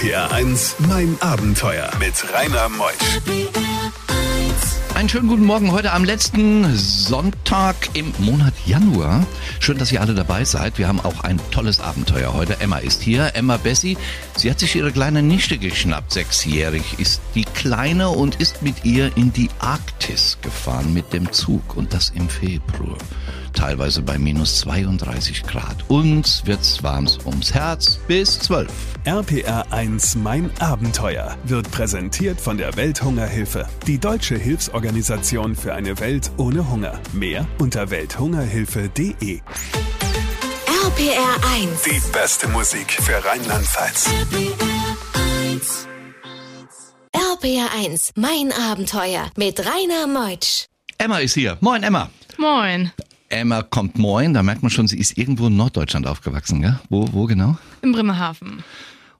RPR 1, mein Abenteuer mit Rainer Meusch. Einen schönen guten Morgen heute am letzten Sonntag im Monat Januar. Schön, dass ihr alle dabei seid. Wir haben auch ein tolles Abenteuer heute. Emma ist hier. Emma Bessie. Sie hat sich ihre kleine Nichte geschnappt. Sechsjährig ist die Kleine und ist mit ihr in die Arktis gefahren mit dem Zug. Und das im Februar. Teilweise bei minus 32 Grad. Uns wird's warm ums Herz bis 12. RPR 1, mein Abenteuer wird präsentiert von der Welthungerhilfe. Die deutsche Hilfsorganisation für eine Welt ohne Hunger. Mehr unter welthungerhilfe.de. RPR 1. Die beste Musik für Rheinland-Pfalz. RPR 1, mein Abenteuer mit Rainer Meutsch. Emma ist hier. Moin, Emma. Moin. Emma kommt moin, da merkt man schon, sie ist irgendwo in Norddeutschland aufgewachsen, gell? Wo, wo genau? In Bremerhaven.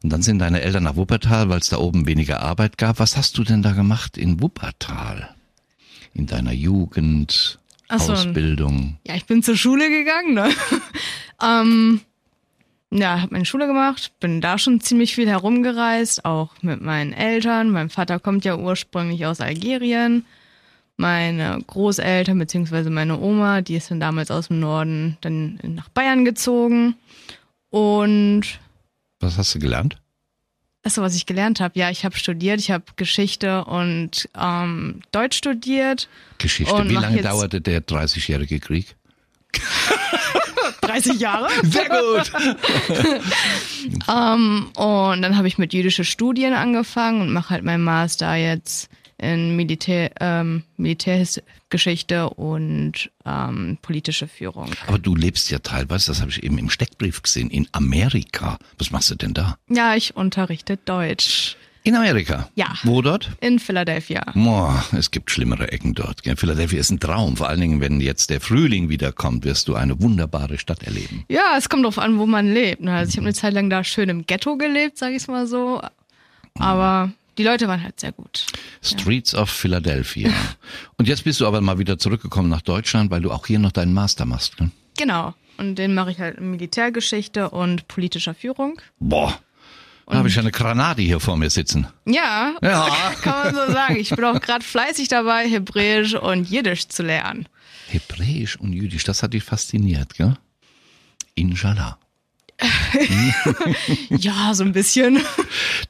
Und dann sind deine Eltern nach Wuppertal, weil es da oben weniger Arbeit gab. Was hast du denn da gemacht in Wuppertal? In deiner Jugend, Ach so. Ausbildung? Ja, ich bin zur Schule gegangen, ne? ähm, ja, habe meine Schule gemacht, bin da schon ziemlich viel herumgereist, auch mit meinen Eltern. Mein Vater kommt ja ursprünglich aus Algerien. Meine Großeltern beziehungsweise meine Oma, die ist dann damals aus dem Norden dann nach Bayern gezogen. Und Was hast du gelernt? Achso, was ich gelernt habe. Ja, ich habe studiert, ich habe Geschichte und ähm, Deutsch studiert. Geschichte. Und Wie lange dauerte der 30-jährige Krieg? 30 Jahre. Sehr gut. Ähm, und dann habe ich mit jüdische Studien angefangen und mache halt meinen Master jetzt in Militär, ähm, Militärgeschichte und ähm, politische Führung. Aber du lebst ja teilweise, das habe ich eben im Steckbrief gesehen, in Amerika. Was machst du denn da? Ja, ich unterrichte Deutsch In Amerika? Ja. Wo dort? in Philadelphia. Boah, es gibt schlimmere Ecken dort. gell? Philadelphia ist ein Traum. Vor allen Dingen, wenn jetzt der Frühling wiederkommt, wirst du eine wunderbare Stadt erleben. Ja, es kommt drauf an, wo man lebt. ne? Also ich habe eine Zeit lang da schön im Ghetto gelebt, sage ich mal so. Aber die Leute waren halt sehr gut. Streets of Philadelphia. Und jetzt bist du aber mal wieder zurückgekommen nach Deutschland, weil du auch hier noch deinen Master machst. Gell? Genau. Und den mache ich halt in Militärgeschichte und politischer Führung. Boah, da habe ich eine Granate hier vor mir sitzen. Ja, Ja. kann man so sagen. Ich bin auch gerade fleißig dabei, Hebräisch und Jiddisch zu lernen. Hebräisch und Jüdisch, das hat dich fasziniert, gell? Inshallah. Ja, so ein bisschen.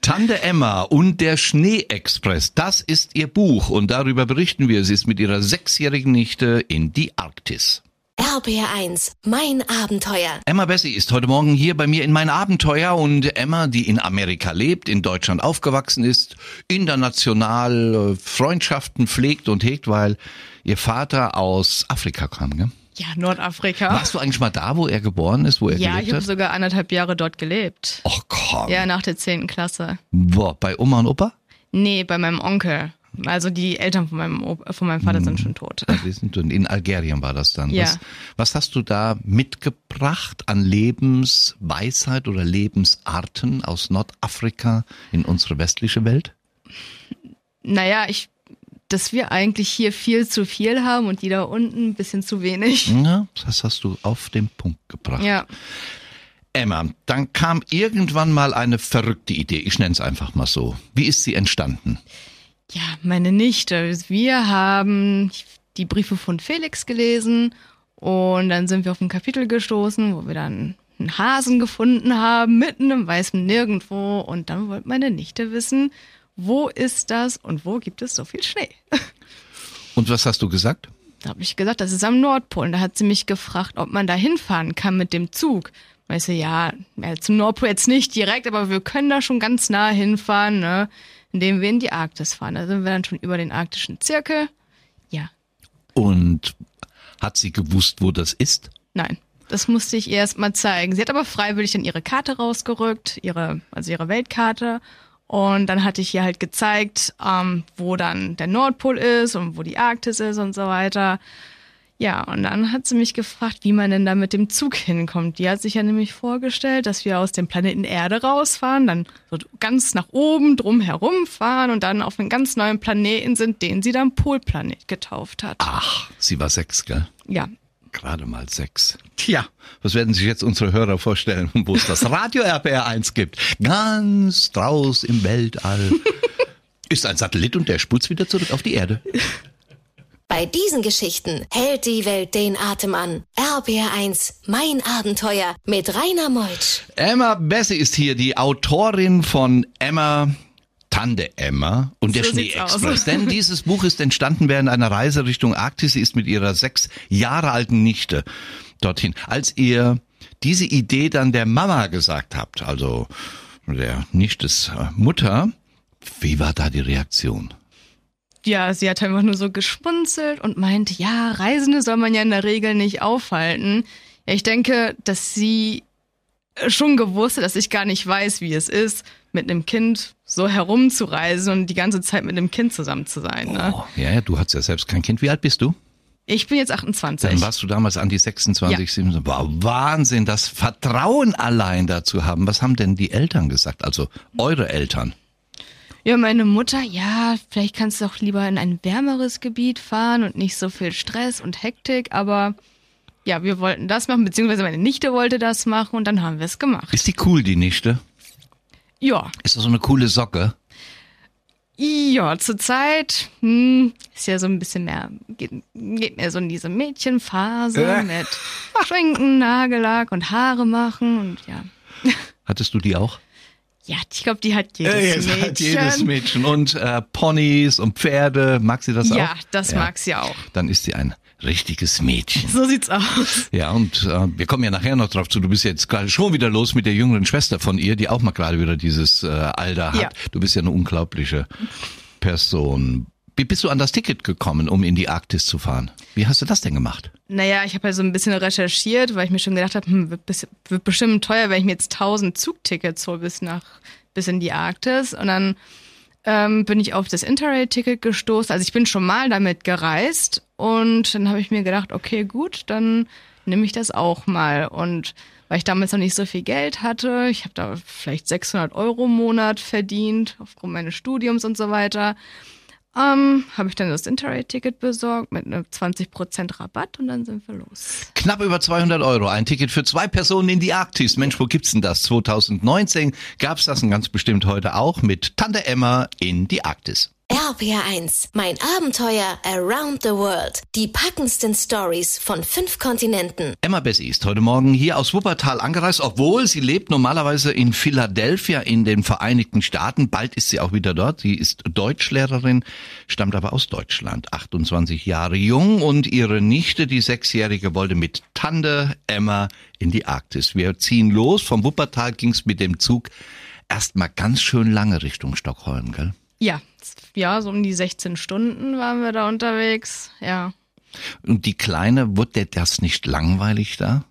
Tante Emma und der Schneeexpress, das ist ihr Buch und darüber berichten wir. Sie ist mit ihrer sechsjährigen Nichte in die Arktis. RPR 1, mein Abenteuer. Emma Bessie ist heute Morgen hier bei mir in mein Abenteuer und Emma, die in Amerika lebt, in Deutschland aufgewachsen ist, international äh, Freundschaften pflegt und hegt, weil ihr Vater aus Afrika kam, gell? Ja, Nordafrika. Warst du eigentlich mal da, wo er geboren ist, wo er Ja, ich gelebt habe hat? sogar anderthalb Jahre dort gelebt. Ach komm. Ja, nach der zehnten Klasse. Boah, bei Oma und Opa? Nee, bei meinem Onkel. Also die Eltern von meinem, Op von meinem Vater sind schon tot. Ja, die sind in Algerien war das dann. Ja. Was, was hast du da mitgebracht an Lebensweisheit oder Lebensarten aus Nordafrika in unsere westliche Welt? Naja, ich, dass wir eigentlich hier viel zu viel haben und die da unten ein bisschen zu wenig. Ja, das hast du auf den Punkt gebracht. Ja. Emma, dann kam irgendwann mal eine verrückte Idee. Ich nenne es einfach mal so. Wie ist sie entstanden? Ja, meine Nichte. Wir haben die Briefe von Felix gelesen und dann sind wir auf ein Kapitel gestoßen, wo wir dann einen Hasen gefunden haben, mitten im weißen Nirgendwo. Und dann wollte meine Nichte wissen, wo ist das und wo gibt es so viel Schnee? Und was hast du gesagt? Da habe ich gesagt, das ist am Nordpol. Und da hat sie mich gefragt, ob man da hinfahren kann mit dem Zug. Weißt du, ja, ja, zum Nordpol jetzt nicht direkt, aber wir können da schon ganz nah hinfahren, ne? indem wir in die Arktis fahren. Da sind wir dann schon über den arktischen Zirkel. Ja, Und hat sie gewusst, wo das ist? nein. Das musste ich ihr erst mal zeigen. Sie hat aber freiwillig dann ihre Karte rausgerückt, ihre, also ihre Weltkarte. Und dann hatte ich ihr halt gezeigt, ähm, wo dann der Nordpol ist und wo die Arktis ist und so weiter. Ja, und dann hat sie mich gefragt, wie man denn da mit dem Zug hinkommt. Die hat sich ja nämlich vorgestellt, dass wir aus dem Planeten Erde rausfahren, dann so ganz nach oben drum herum fahren und dann auf einen ganz neuen Planeten sind, den sie dann Polplanet getauft hat. Ach, sie war sechs, gell? Ja, Gerade mal sechs. Tja, was werden sich jetzt unsere Hörer vorstellen, wo es das Radio RPR 1 gibt? Ganz draus im Weltall. Ist ein Satellit und der sputzt wieder zurück auf die Erde. Bei diesen Geschichten hält die Welt den Atem an. RBR1, mein Abenteuer mit Rainer Meutsch. Emma Bessie ist hier, die Autorin von Emma, Tante Emma und der So sieht's Schneeexpress. Denn dieses Buch ist entstanden während einer Reise Richtung Arktis. Sie ist mit ihrer sechs Jahre alten Nichte dorthin. Als ihr diese Idee dann der Mama gesagt habt, also der Nichtes äh, Mutter, wie war da die Reaktion? Ja, sie hat einfach nur so geschmunzelt und meinte, ja, Reisende soll man ja in der Regel nicht aufhalten. Ja, ich denke, dass sie schon gewusst dass ich gar nicht weiß, wie es ist, mit einem Kind so herumzureisen und die ganze Zeit mit einem Kind zusammen zu sein. Ne? Oh, ja, ja, du hast ja selbst kein Kind. Wie alt bist du? Ich bin jetzt 28. Dann warst du damals an die 26, Ja. 27. Wow, Wahnsinn, das Vertrauen allein dazu haben. Was haben denn die Eltern gesagt? Also eure Eltern? Ja, meine Mutter, ja, vielleicht kannst du auch lieber in ein wärmeres Gebiet fahren und nicht so viel Stress und Hektik, aber ja, wir wollten das machen, beziehungsweise meine Nichte wollte das machen und dann haben wir es gemacht. Ist die cool, die Nichte? Ja, Ist das so eine coole Socke? ja, zurzeit hm, ist ja so ein bisschen mehr, geht, geht mehr so in diese Mädchenphase Äh. mit Schwenken, Nagellack und Haare machen und ja. Hattest du die auch? Ja, ich glaube, die hat jedes Äh, Mädchen. hat jedes Mädchen. Und äh, Ponys und Pferde. Mag sie das auch? Ja, das mag sie auch. Dann ist sie ein richtiges Mädchen. So sieht's aus. Ja, und äh, wir kommen ja nachher noch drauf zu. Du bist jetzt gerade schon wieder los mit der jüngeren Schwester von ihr, die auch mal gerade wieder dieses äh, Alter hat. Ja. Du bist ja eine unglaubliche Person. Wie bist du an das Ticket gekommen, um in die Arktis zu fahren? Wie hast du das denn gemacht? Naja, ich habe halt so ein bisschen recherchiert, weil ich mir schon gedacht habe, hm, wird, wird bestimmt teuer, wenn ich mir jetzt 1000 Zugtickets hole bis nach bis in die Arktis. Und dann ähm, bin ich auf das Interrail-Ticket gestoßen. Also ich bin schon mal damit gereist und dann habe ich mir gedacht, okay, gut, dann nehme ich das auch mal. Und weil ich damals noch nicht so viel Geld hatte, ich habe da vielleicht 600 Euro im Monat verdient aufgrund meines Studiums und so weiter, ähm, habe ich dann das Interrail-Ticket besorgt mit einem 20% Rabatt und dann sind wir los. Knapp über 200 Euro, ein Ticket für zwei Personen in die Arktis. Mensch, wo gibt's denn das? 2019 gab's das ganz bestimmt heute auch mit Tante Emma in die Arktis. RPR1, mein Abenteuer around the world. Die packendsten Stories von fünf Kontinenten. Emma Bessie ist heute Morgen hier aus Wuppertal angereist, obwohl sie lebt normalerweise in Philadelphia in den Vereinigten Staaten. Bald ist sie auch wieder dort. Sie ist Deutschlehrerin, stammt aber aus Deutschland, 28 Jahre jung und ihre Nichte, die Sechsjährige, wollte mit Tante Emma in die Arktis. Wir ziehen los. Vom Wuppertal ging's mit dem Zug erstmal ganz schön lange Richtung Stockholm, gell? Ja, ja, so um die 16 Stunden waren wir da unterwegs. Ja. Und die Kleine, wurde das nicht langweilig da?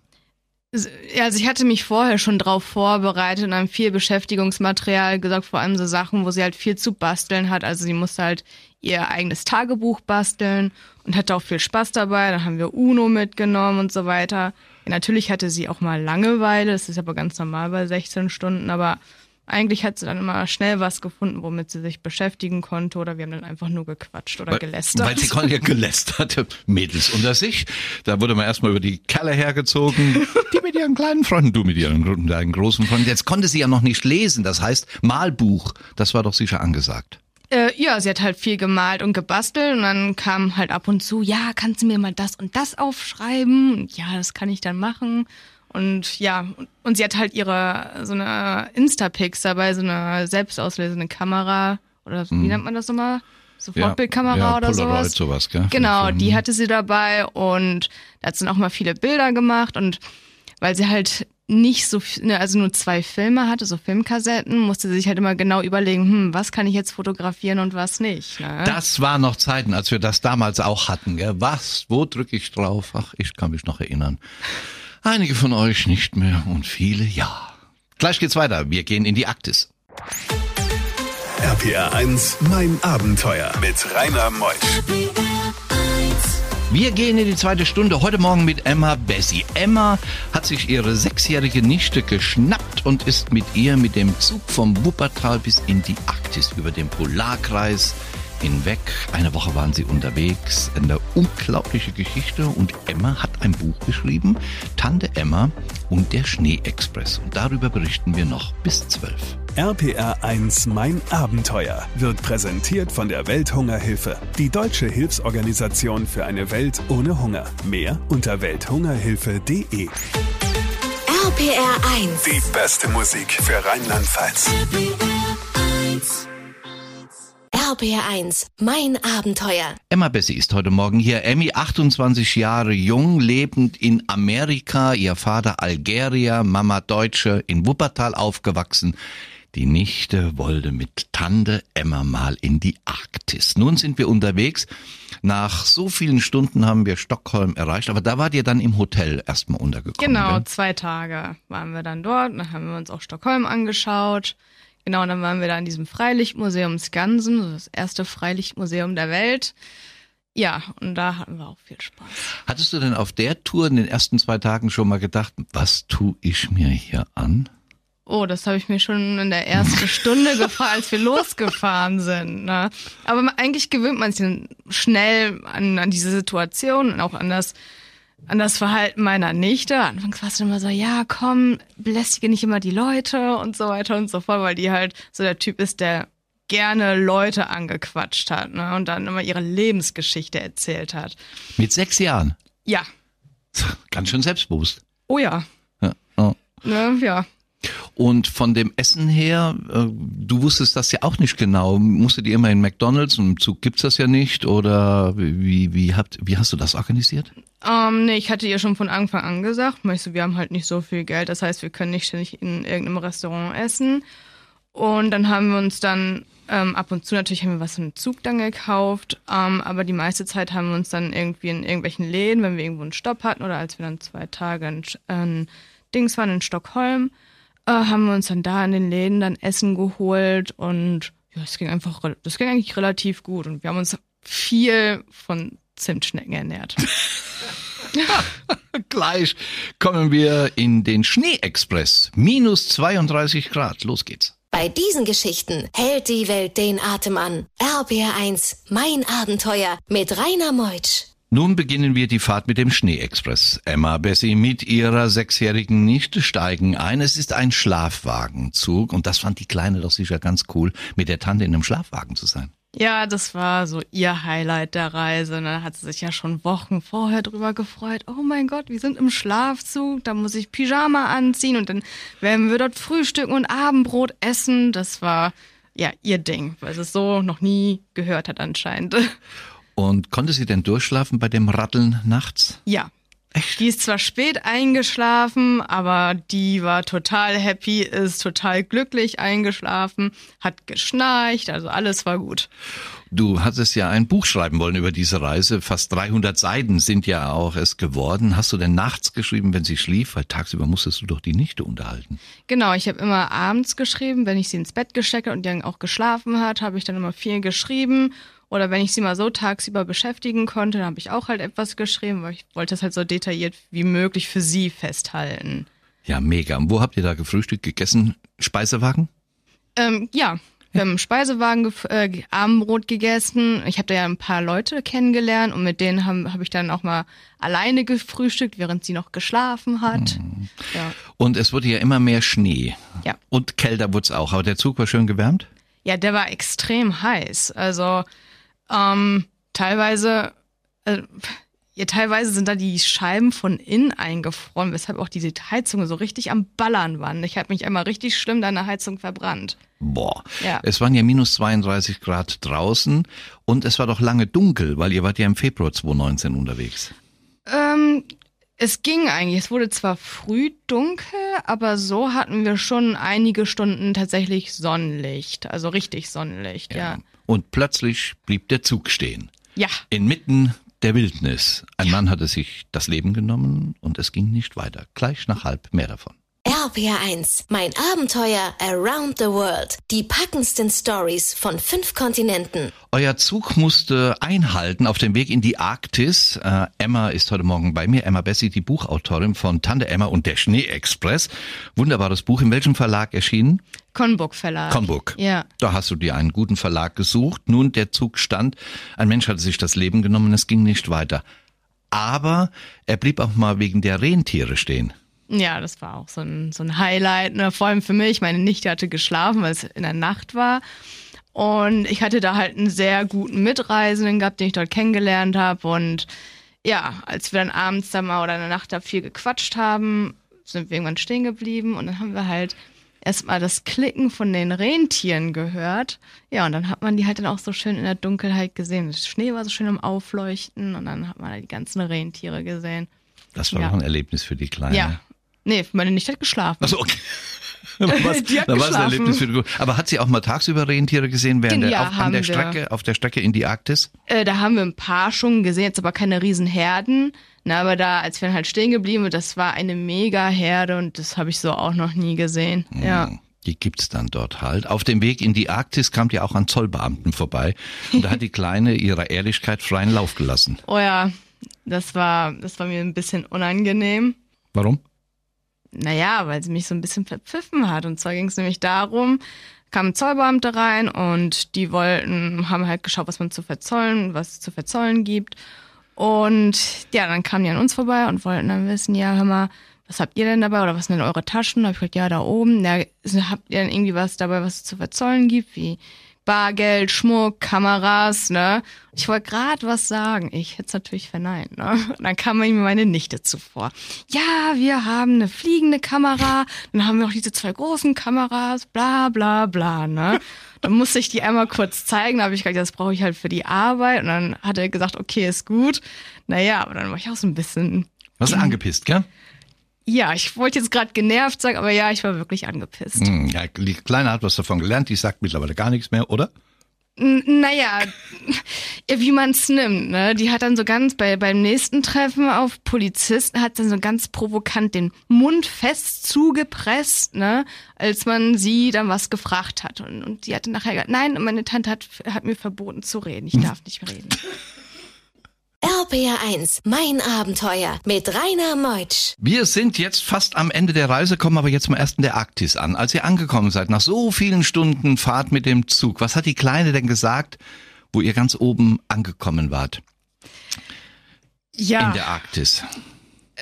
Ja, also ich hatte mich vorher schon drauf vorbereitet und haben viel Beschäftigungsmaterial gesagt, vor allem so Sachen, wo sie halt viel zu basteln hat. Also sie musste halt ihr eigenes Tagebuch basteln und hatte auch viel Spaß dabei. Dann haben wir Uno mitgenommen und so weiter. Ja, natürlich hatte sie auch mal Langeweile, das ist aber ganz normal bei 16 Stunden, aber eigentlich hat sie dann immer schnell was gefunden, womit sie sich beschäftigen konnte oder wir haben dann einfach nur gequatscht oder gelästert. Weil sie konnte ja gelästert, Mädels unter sich. Da wurde man erstmal über die Kerle hergezogen. Die mit ihren kleinen Freunden, du mit ihren deinen großen Freunden. Jetzt konnte sie ja noch nicht lesen. Das heißt, Malbuch, das war doch sicher angesagt. Äh, ja, sie hat halt viel gemalt und gebastelt und dann kam halt ab und zu, ja, kannst du mir mal das und das aufschreiben? Und ja, das kann ich dann machen. Und ja, und- sie hat halt ihre, so eine Instapix dabei, so eine selbstauslesende Kamera oder so, wie nennt man das nochmal? Sofortbildkamera Mhm. ja, oder Polaroid, sowas. sowas, gell? Genau, Für- die hatte sie dabei und da hat sie dann auch mal viele Bilder gemacht und weil sie halt nicht so, viel- ne, also nur zwei Filme hatte, so Filmkassetten, musste sie sich halt immer genau überlegen, hm, was kann ich jetzt fotografieren und was nicht. Ne? Das war noch Zeiten, als wir das damals auch hatten. Gell? Was? Wo drücke ich drauf? Ach, ich kann mich noch erinnern. Einige von euch nicht mehr und viele ja. Gleich geht's weiter. Wir gehen in die Arktis. RPR 1, mein Abenteuer mit Rainer Meusch. Wir gehen in die zweite Stunde heute Morgen mit Emma Bessie. Emma hat sich ihre sechsjährige Nichte geschnappt und ist mit ihr mit dem Zug vom Wuppertal bis in die Arktis über den Polarkreis hinweg. Eine Woche waren sie unterwegs. Eine unglaubliche Geschichte. Und Emma hat ein Buch geschrieben. Tante Emma und der Schneeexpress. Und darüber berichten wir noch bis zwölf. RPR 1 Mein Abenteuer wird präsentiert von der Welthungerhilfe, die deutsche Hilfsorganisation für eine Welt ohne Hunger. Mehr unter welthungerhilfe.de. RPR 1. Die beste Musik für Rheinland-Pfalz. RPR 1. Mein Abenteuer. Emma Bessie ist heute Morgen hier. Emmy, 28 Jahre jung, lebend in Amerika. Ihr Vater Algerier, Mama Deutsche, in Wuppertal aufgewachsen. Die Nichte wollte mit Tante Emma mal in die Arktis. Nun sind wir unterwegs. Nach so vielen Stunden haben wir Stockholm erreicht, aber da wart ihr dann im Hotel erstmal untergekommen. Genau, gell? zwei Tage waren wir dann dort. Dann haben wir uns auch Stockholm angeschaut. Genau, und dann waren wir da in diesem Freilichtmuseum Skansen, das erste Freilichtmuseum der Welt. Ja, und da hatten wir auch viel Spaß. Hattest du denn auf der Tour in den ersten zwei Tagen schon mal gedacht, was tu ich mir hier an? Oh, das habe ich mir schon in der ersten Stunde gefragt, als wir losgefahren sind. Ne? Aber eigentlich gewöhnt man sich schnell an, an diese Situation und auch an das, an das Verhalten meiner Nichte. Anfangs war es immer so, ja, komm, belästige nicht immer die Leute und so weiter und so fort, weil die halt so der Typ ist, der gerne Leute angequatscht hat ne? und dann immer ihre Lebensgeschichte erzählt hat. Mit sechs Jahren. Ja, Ganz schön selbstbewusst. oh ja, Ja. oh. ne, ja. Und von dem Essen her, äh, du wusstest das ja auch nicht genau. Musstet ihr immer in McDonalds und im Zug gibt's das ja nicht? Oder wie, wie, habt, wie hast du das organisiert? Ähm, nee, ich hatte ihr schon von Anfang an gesagt, weißt du, wir haben halt nicht so viel Geld, das heißt, wir können nicht ständig in irgendeinem Restaurant essen. Und dann haben wir uns dann ähm, ab und zu natürlich haben wir was im Zug dann gekauft, ähm, aber die meiste Zeit haben wir uns dann irgendwie in irgendwelchen Läden, wenn wir irgendwo einen Stopp hatten oder als wir dann zwei Tage in, in Dings waren in Stockholm, äh, haben wir uns dann da in den Läden dann Essen geholt und ja, es ging einfach, das ging eigentlich relativ gut und wir haben uns viel von Zimtschnecken ernährt. Gleich kommen wir in den Schneeexpress. Minus 32 Grad. Los geht's. Bei diesen Geschichten hält die Welt den Atem an. RPR 1. Mein Abenteuer mit Rainer Meutsch. Nun beginnen wir die Fahrt mit dem Schneeexpress. Emma Bessie mit ihrer sechsjährigen Nichte steigen ein. Es ist ein Schlafwagenzug und das fand die Kleine doch sicher ganz cool, mit der Tante in einem Schlafwagen zu sein. Ja, das war so ihr Highlight der Reise. Und Da hat sie sich ja schon Wochen vorher drüber gefreut. Oh mein Gott, wir sind im Schlafzug, da muss ich Pyjama anziehen und dann werden wir dort frühstücken und Abendbrot essen. Das war ja ihr Ding, weil sie es so noch nie gehört hat anscheinend. Und konnte sie denn durchschlafen bei dem Ratteln nachts? Ja. Die ist zwar spät eingeschlafen, aber die war total happy, ist total glücklich eingeschlafen, hat geschnarcht, also alles war gut. Du hattest ja ein Buch schreiben wollen über diese Reise. Fast 300 Seiten sind ja auch es geworden. Hast du denn nachts geschrieben, wenn sie schlief? Weil tagsüber musstest du doch die Nichte unterhalten. Genau, ich habe immer abends geschrieben, wenn ich sie ins Bett gesteckt habe und die dann auch geschlafen hat, habe ich dann immer viel geschrieben. Oder wenn ich sie mal so tagsüber beschäftigen konnte, dann habe ich auch halt etwas geschrieben, weil ich wollte das halt so detailliert wie möglich für sie festhalten. Ja, mega. Und wo habt ihr da gefrühstückt, gegessen? Speisewagen? Ähm, ja, wir haben im Speisewagen äh, ge- Abendbrot gegessen. Ich habe da ja ein paar Leute kennengelernt und mit denen habe hab ich dann auch mal alleine gefrühstückt, während sie noch geschlafen hat. Ja. Und es wurde ja immer mehr Schnee. Ja. Und kälter wurde es auch. Aber der Zug war schön gewärmt? Ja, der war extrem heiß. Also ähm, teilweise, äh, ja, teilweise sind da die Scheiben von innen eingefroren, weshalb auch diese Heizungen so richtig am Ballern waren. Ich habe mich einmal richtig schlimm da in der Heizung verbrannt. Boah. Ja. Es waren ja minus 32 Grad draußen und es war doch lange dunkel, weil ihr wart ja im Februar 2019 unterwegs. Ähm, es ging eigentlich. Es wurde zwar früh dunkel, aber so hatten wir schon einige Stunden tatsächlich Sonnenlicht. Also richtig Sonnenlicht, ja. Und plötzlich blieb der Zug stehen. Ja. Inmitten der Wildnis. Ein Mann hatte sich das Leben genommen und es ging nicht weiter. Gleich nach halb mehr davon. RPR1, mein Abenteuer Around the World. Die packendsten Stories von fünf Kontinenten. Euer Zug musste einhalten auf dem Weg in die Arktis. Äh, Emma ist heute Morgen bei mir. Emma Bessi, die Buchautorin von Tante Emma und der Schneeexpress. Wunderbares Buch. In welchem Verlag erschienen? Konburg Verlag. Konburg. Ja. Da hast du dir einen guten Verlag gesucht. Nun, der Zug stand. Ein Mensch hatte sich das Leben genommen. Es ging nicht weiter. Aber er blieb auch mal wegen der Rentiere stehen. Ja, das war auch so ein, so ein Highlight, ne? vor allem für mich. Meine Nichte hatte geschlafen, weil es in der Nacht war. Und ich hatte da halt einen sehr guten Mitreisenden gehabt, den ich dort kennengelernt habe. Und ja, als wir dann abends da mal oder in der Nacht da viel gequatscht haben, sind wir irgendwann stehen geblieben und dann haben wir halt erstmal das Klicken von den Rentieren gehört. Ja, und dann hat man die halt dann auch so schön in der Dunkelheit gesehen. Der Schnee war so schön am Aufleuchten und dann hat man halt die ganzen Rentiere gesehen. Das war Ja. doch ein Erlebnis für die Kleine. Ja. Nee, meine Nichte hat geschlafen. Also okay. Da war's- Die hat da war. Erlebnis für die Aber hat sie auch mal tagsüber Rentiere gesehen während Ja, der, auf, an der wir. Strecke, auf der Strecke in die Arktis? Äh, da haben wir ein paar schon gesehen, jetzt aber keine Riesenherden. Na, aber da, als wir dann halt stehen geblieben sind, das war eine mega Herde und das habe ich so auch noch nie gesehen. Ja. Hm, Die gibt's dann dort halt. Auf dem Weg in die Arktis kamt ihr auch an Zollbeamten vorbei. Und da hat die Kleine ihrer Ehrlichkeit freien Lauf gelassen. Oh ja, das war, das war mir ein bisschen unangenehm. Warum? Naja, weil sie mich so ein bisschen verpfiffen hat. Und zwar ging es nämlich darum, kamen Zollbeamte rein und die wollten, haben halt geschaut, was man zu verzollen, was es zu verzollen gibt. Und ja, dann kamen die an uns vorbei und wollten dann wissen, ja, hör mal, was habt ihr denn dabei oder was sind denn eure Taschen? Da hab ich gesagt, ja, da oben. Ja, habt ihr denn irgendwie was dabei, was es zu verzollen gibt, wie Bargeld, Schmuck, Kameras, ne? Ich wollte gerade was sagen. Ich hätte es natürlich verneint, ne? Und dann kam mir meine Nichte zuvor. Ja, wir haben eine fliegende Kamera, dann haben wir noch diese zwei großen Kameras, bla bla bla, ne? Dann musste ich die einmal kurz zeigen, da habe ich gesagt, das brauche ich halt für die Arbeit. Und dann hat er gesagt, okay, ist gut. Naja, aber dann war ich auch so ein bisschen Was angepisst, gell? Ja, ich wollte jetzt gerade genervt sagen, aber ja, ich war wirklich angepisst. Hm, ja, die Kleine hat was davon gelernt, die sagt mittlerweile gar nichts mehr, oder? N- Naja, ja, wie man es nimmt, ne? Die hat dann so ganz bei beim nächsten Treffen auf Polizisten hat dann so ganz provokant den Mund fest zugepresst, ne? Als man sie dann was gefragt hat und, und die hatte nachher gesagt, nein, meine Tante hat hat mir verboten zu reden, ich darf nicht reden. RPR1, mein Abenteuer mit Rainer Meutsch. Wir sind jetzt fast am Ende der Reise, kommen aber jetzt mal erst in der Arktis an. Als ihr angekommen seid, nach so vielen Stunden Fahrt mit dem Zug, was hat die Kleine denn gesagt, wo ihr ganz oben angekommen wart Ja. in der Arktis?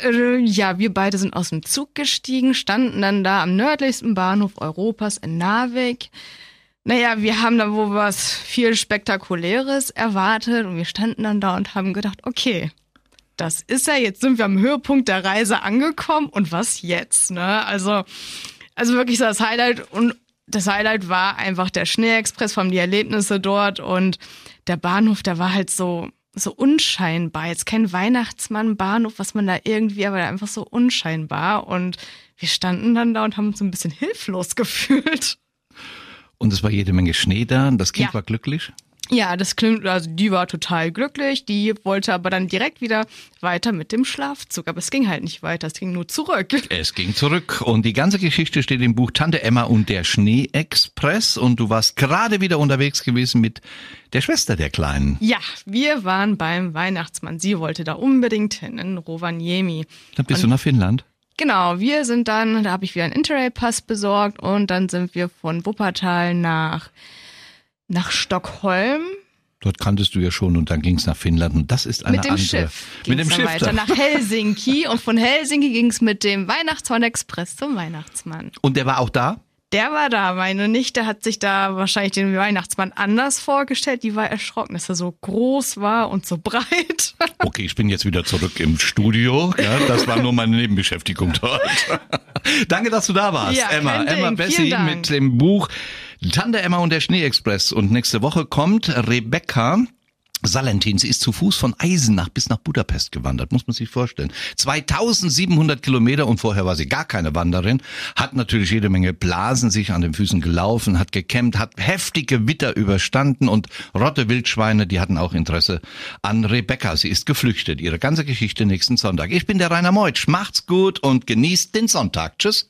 Äh, Ja, wir beide sind aus dem Zug gestiegen, standen dann da am nördlichsten Bahnhof Europas in Narvik. Naja, wir haben da wohl was viel Spektakuläres erwartet und wir standen dann da und haben gedacht, okay, das ist ja, jetzt sind wir am Höhepunkt der Reise angekommen und was jetzt, ne? Also, also wirklich so das Highlight und das Highlight war einfach der Schneeexpress, vor allem die Erlebnisse dort und der Bahnhof, der war halt so, so unscheinbar. Jetzt kein Weihnachtsmann-Bahnhof, was man da irgendwie, aber einfach so unscheinbar und wir standen dann da und haben uns ein bisschen hilflos gefühlt. Und es war jede Menge Schnee da, das Kind Ja. war glücklich. Ja, das klingt, also die war total glücklich, die wollte aber dann direkt wieder weiter mit dem Schlafzug, aber es ging halt nicht weiter, es ging nur zurück. Es ging zurück und die ganze Geschichte steht im Buch Tante Emma und der Schneeexpress und du warst gerade wieder unterwegs gewesen mit der Schwester der Kleinen. Ja, wir waren beim Weihnachtsmann. Sie wollte da unbedingt hin, in Rovaniemi. Dann bist du nach Finnland. Genau, wir sind dann, da habe ich wieder einen Interrail-Pass besorgt und dann sind wir von Wuppertal nach, nach Stockholm Dort kanntest du ja schon und dann ging es nach Finnland und das ist eine mit dem andere. Schiff. Mit dem Schiff. weiter nach Helsinki und von Helsinki ging es mit dem Weihnachtsmann-Express zum Weihnachtsmann. Und der war auch da? Der war da, meine Nichte hat sich da wahrscheinlich den Weihnachtsmann anders vorgestellt. Die war erschrocken, dass er so groß war und so breit. Okay, ich bin jetzt wieder zurück im Studio. Ja, das war nur meine Nebenbeschäftigung dort. Danke, dass du da warst, Ja, Emma. Emma Vielen Bessi Dank. mit dem Buch Tante Emma und der Schneeexpress. Und nächste Woche kommt Rebecca. Salentin, sie ist zu Fuß von Eisenach bis nach Budapest gewandert, muss man sich vorstellen. 2700 Kilometer und vorher war sie gar keine Wanderin, hat natürlich jede Menge Blasen sich an den Füßen gelaufen, hat gekämmt, hat heftige Witter überstanden und Rotte Wildschweine, die hatten auch Interesse an Rebecca. Sie ist geflüchtet. Ihre ganze Geschichte nächsten Sonntag. Ich bin der Rainer Meutsch. Macht's gut und genießt den Sonntag. Tschüss.